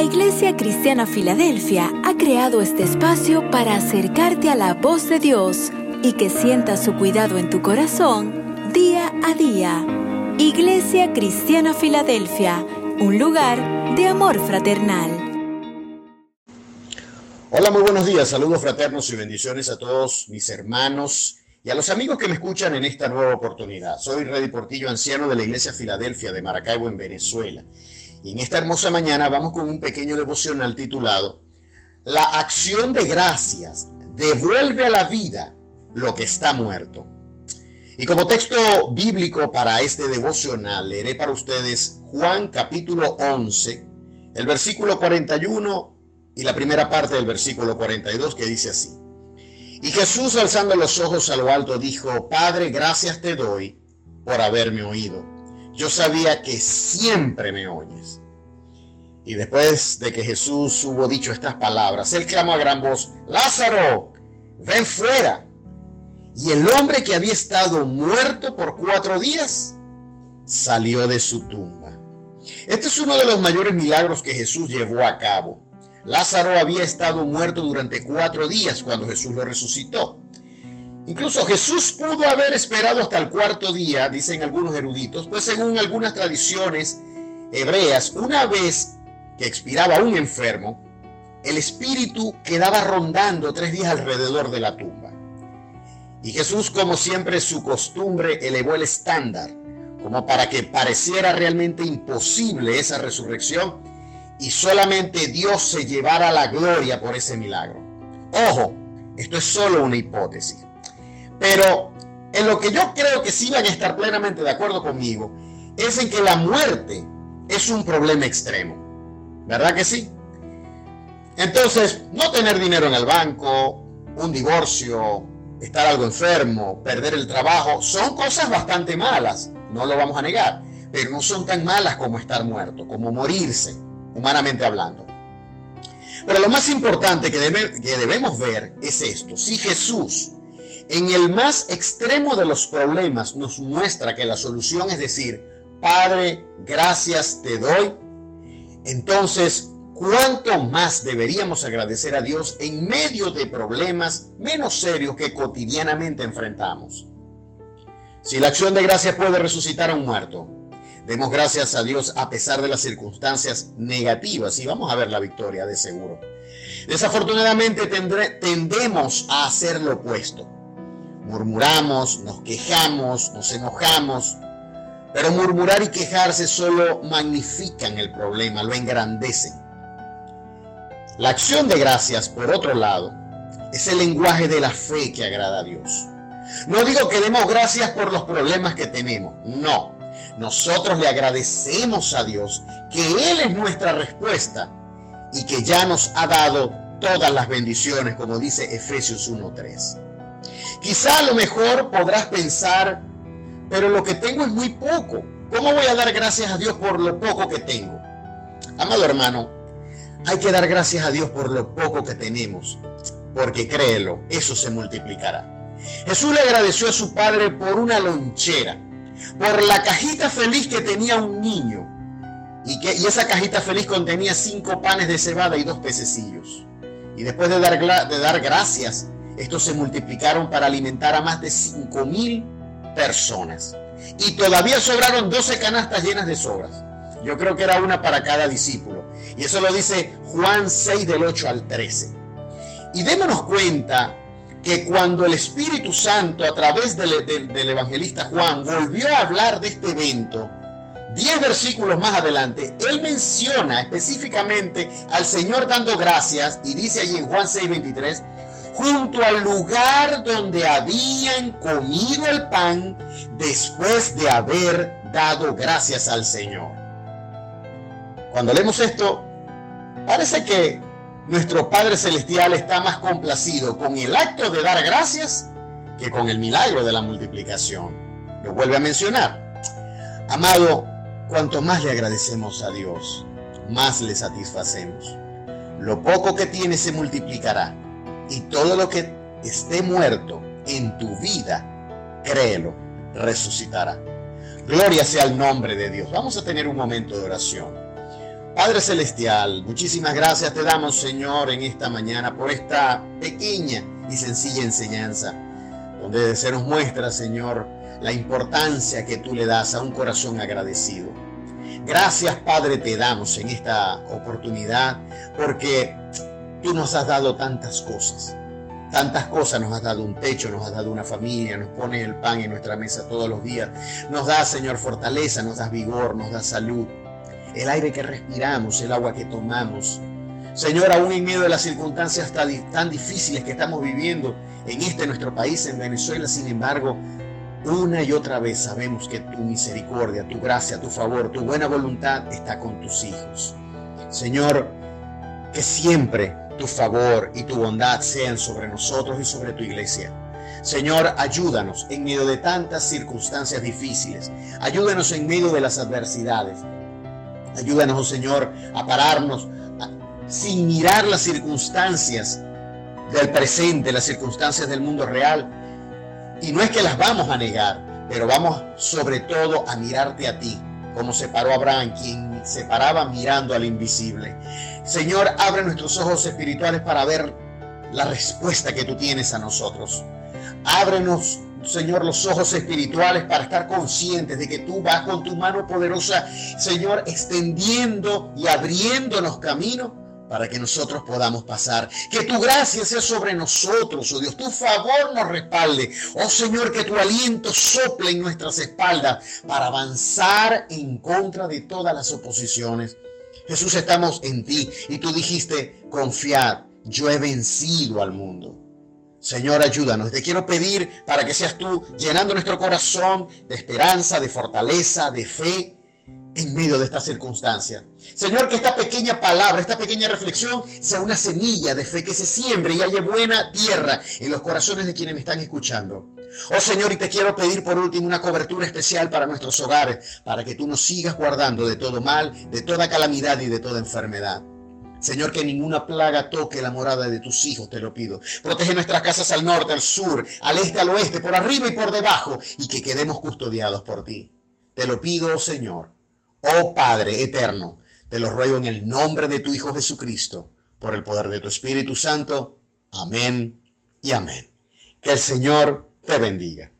La Iglesia Cristiana Filadelfia ha creado este espacio para acercarte a la voz de Dios y que sientas su cuidado en tu corazón día a día. Iglesia Cristiana Filadelfia, un lugar de amor fraternal. Hola, muy buenos días, saludos fraternos y bendiciones a todos mis hermanos y a los amigos que me escuchan en esta nueva oportunidad. Soy Reddy Portillo, anciano de la Iglesia Filadelfia de Maracaibo, en Venezuela. Y en esta hermosa mañana vamos con un pequeño devocional titulado La acción de gracias devuelve a la vida lo que está muerto. Y como texto bíblico para este devocional, leeré para ustedes Juan capítulo 11, el versículo 41 y la primera parte del versículo 42 que dice así. Y Jesús alzando los ojos a lo alto dijo, Padre, gracias te doy por haberme oído yo sabía que siempre me oyes. Y después de que Jesús hubo dicho estas palabras, él clamó a gran voz, Lázaro, ven fuera. Y el hombre que había estado muerto por cuatro días salió de su tumba. Este es uno de los mayores milagros que Jesús llevó a cabo. Lázaro había estado muerto durante cuatro días cuando Jesús lo resucitó. Incluso Jesús pudo haber esperado hasta el cuarto día, dicen algunos eruditos, pues según algunas tradiciones hebreas, una vez que expiraba un enfermo, el espíritu quedaba rondando tres días alrededor de la tumba. Y Jesús, como siempre su costumbre, elevó el estándar, como para que pareciera realmente imposible esa resurrección y solamente Dios se llevara la gloria por ese milagro. Ojo, esto es solo una hipótesis. Pero en lo que yo creo que sí van a estar plenamente de acuerdo conmigo es en que la muerte es un problema extremo. ¿Verdad que sí? Entonces, no tener dinero en el banco, un divorcio, estar algo enfermo, perder el trabajo, son cosas bastante malas, no lo vamos a negar, pero no son tan malas como estar muerto, como morirse, humanamente hablando. Pero lo más importante que, que debemos ver es esto. Si Jesús en el más extremo de los problemas nos muestra que la solución es decir, Padre, gracias te doy. Entonces, ¿cuánto más deberíamos agradecer a Dios en medio de problemas menos serios que cotidianamente enfrentamos? Si la acción de gracias puede resucitar a un muerto, demos gracias a Dios a pesar de las circunstancias negativas y vamos a ver la victoria de seguro. Desafortunadamente tendemos a hacer lo opuesto Murmuramos, nos quejamos, nos enojamos, pero murmurar y quejarse solo magnifican el problema, lo engrandecen. La acción de gracias, por otro lado, es el lenguaje de la fe que agrada a Dios. No digo que demos gracias por los problemas que tenemos, no. Nosotros le agradecemos a Dios que Él es nuestra respuesta y que ya nos ha dado todas las bendiciones, como dice Efesios 1.3. Quizá a lo mejor podrás pensar, pero lo que tengo es muy poco. ¿Cómo voy a dar gracias a Dios por lo poco que tengo? Amado hermano, hay que dar gracias a Dios por lo poco que tenemos, porque créelo, eso se multiplicará. Jesús le agradeció a su padre por una lonchera, por la cajita feliz que tenía un niño, y, que, esa cajita feliz contenía cinco panes de cebada y dos pececillos. Y después de dar, de dar gracias, estos se multiplicaron para alimentar a más de 5 mil personas. Y todavía sobraron 12 canastas llenas de sobras. Yo creo que era una para cada discípulo. Y eso lo dice Juan 6 del 8 al 13. Y démonos cuenta que cuando el Espíritu Santo a través del, del, evangelista Juan volvió a hablar de este evento, diez versículos más adelante, él menciona específicamente al Señor dando gracias y dice allí en Juan 6:23, junto al lugar donde habían comido el pan después de haber dado gracias al Señor. Cuando leemos esto, parece que nuestro Padre Celestial está más complacido con el acto de dar gracias que con el milagro de la multiplicación. Lo vuelve a mencionar. Amado, cuanto más le agradecemos a Dios, más le satisfacemos. Lo poco que tiene se multiplicará y todo lo que esté muerto en tu vida, créelo, resucitará. Gloria sea el nombre de Dios. Vamos a tener un momento de oración. Padre Celestial, muchísimas gracias te damos, Señor, en esta mañana por esta pequeña y sencilla enseñanza, donde se nos muestra, Señor, la importancia que tú le das a un corazón agradecido. Gracias, Padre, te damos en esta oportunidad, porque tú nos has dado tantas cosas. Tantas cosas nos has dado un techo, nos has dado una familia, nos pone el pan en nuestra mesa todos los días. Nos da, Señor, fortaleza, nos da vigor, nos da salud. El aire que respiramos, el agua que tomamos. Señor, aún en medio de las circunstancias tan difíciles que estamos viviendo en este nuestro país, en Venezuela, sin embargo, una y otra vez sabemos que tu misericordia, tu gracia, tu favor, tu buena voluntad está con tus hijos. Señor, que siempre tu favor y tu bondad sean sobre nosotros y sobre tu iglesia. Señor, ayúdanos en medio de tantas circunstancias difíciles. Ayúdanos en medio de las adversidades. Ayúdanos, oh Señor, a pararnos sin mirar las circunstancias del presente, las circunstancias del mundo real. Y no es que las vamos a negar, pero vamos sobre todo a mirarte a ti, como se paró Abraham, quien se paraba mirando al invisible. Señor, abre nuestros ojos espirituales para ver la respuesta que tú tienes a nosotros. Ábrenos, Señor, los ojos espirituales para estar conscientes de que tú vas con tu mano poderosa, Señor, extendiendo y abriéndonos camino para que nosotros podamos pasar. Que tu gracia sea sobre nosotros, oh Dios, tu favor nos respalde. Oh Señor, que tu aliento sople en nuestras espaldas para avanzar en contra de todas las oposiciones. Jesús, estamos en ti y tú dijiste, confiad, yo he vencido al mundo. Señor, ayúdanos. Te quiero pedir para que seas tú llenando nuestro corazón de esperanza, de fortaleza, de fe en medio de esta circunstancia. Señor, que esta pequeña palabra, esta pequeña reflexión sea una semilla de fe que se siembre y haya buena tierra en los corazones de quienes me están escuchando. Oh Señor, y te quiero pedir por último una cobertura especial para nuestros hogares, para que tú nos sigas guardando de todo mal, de toda calamidad y de toda enfermedad. Señor, que ninguna plaga toque la morada de tus hijos, te lo pido. Protege nuestras casas al norte, al sur, al este, al oeste, por arriba y por debajo, y que quedemos custodiados por ti. Te lo pido, oh Señor. Oh Padre eterno, te lo ruego en el nombre de tu Hijo Jesucristo, por el poder de tu Espíritu Santo. Amén y amén. Que el Señor te bendiga.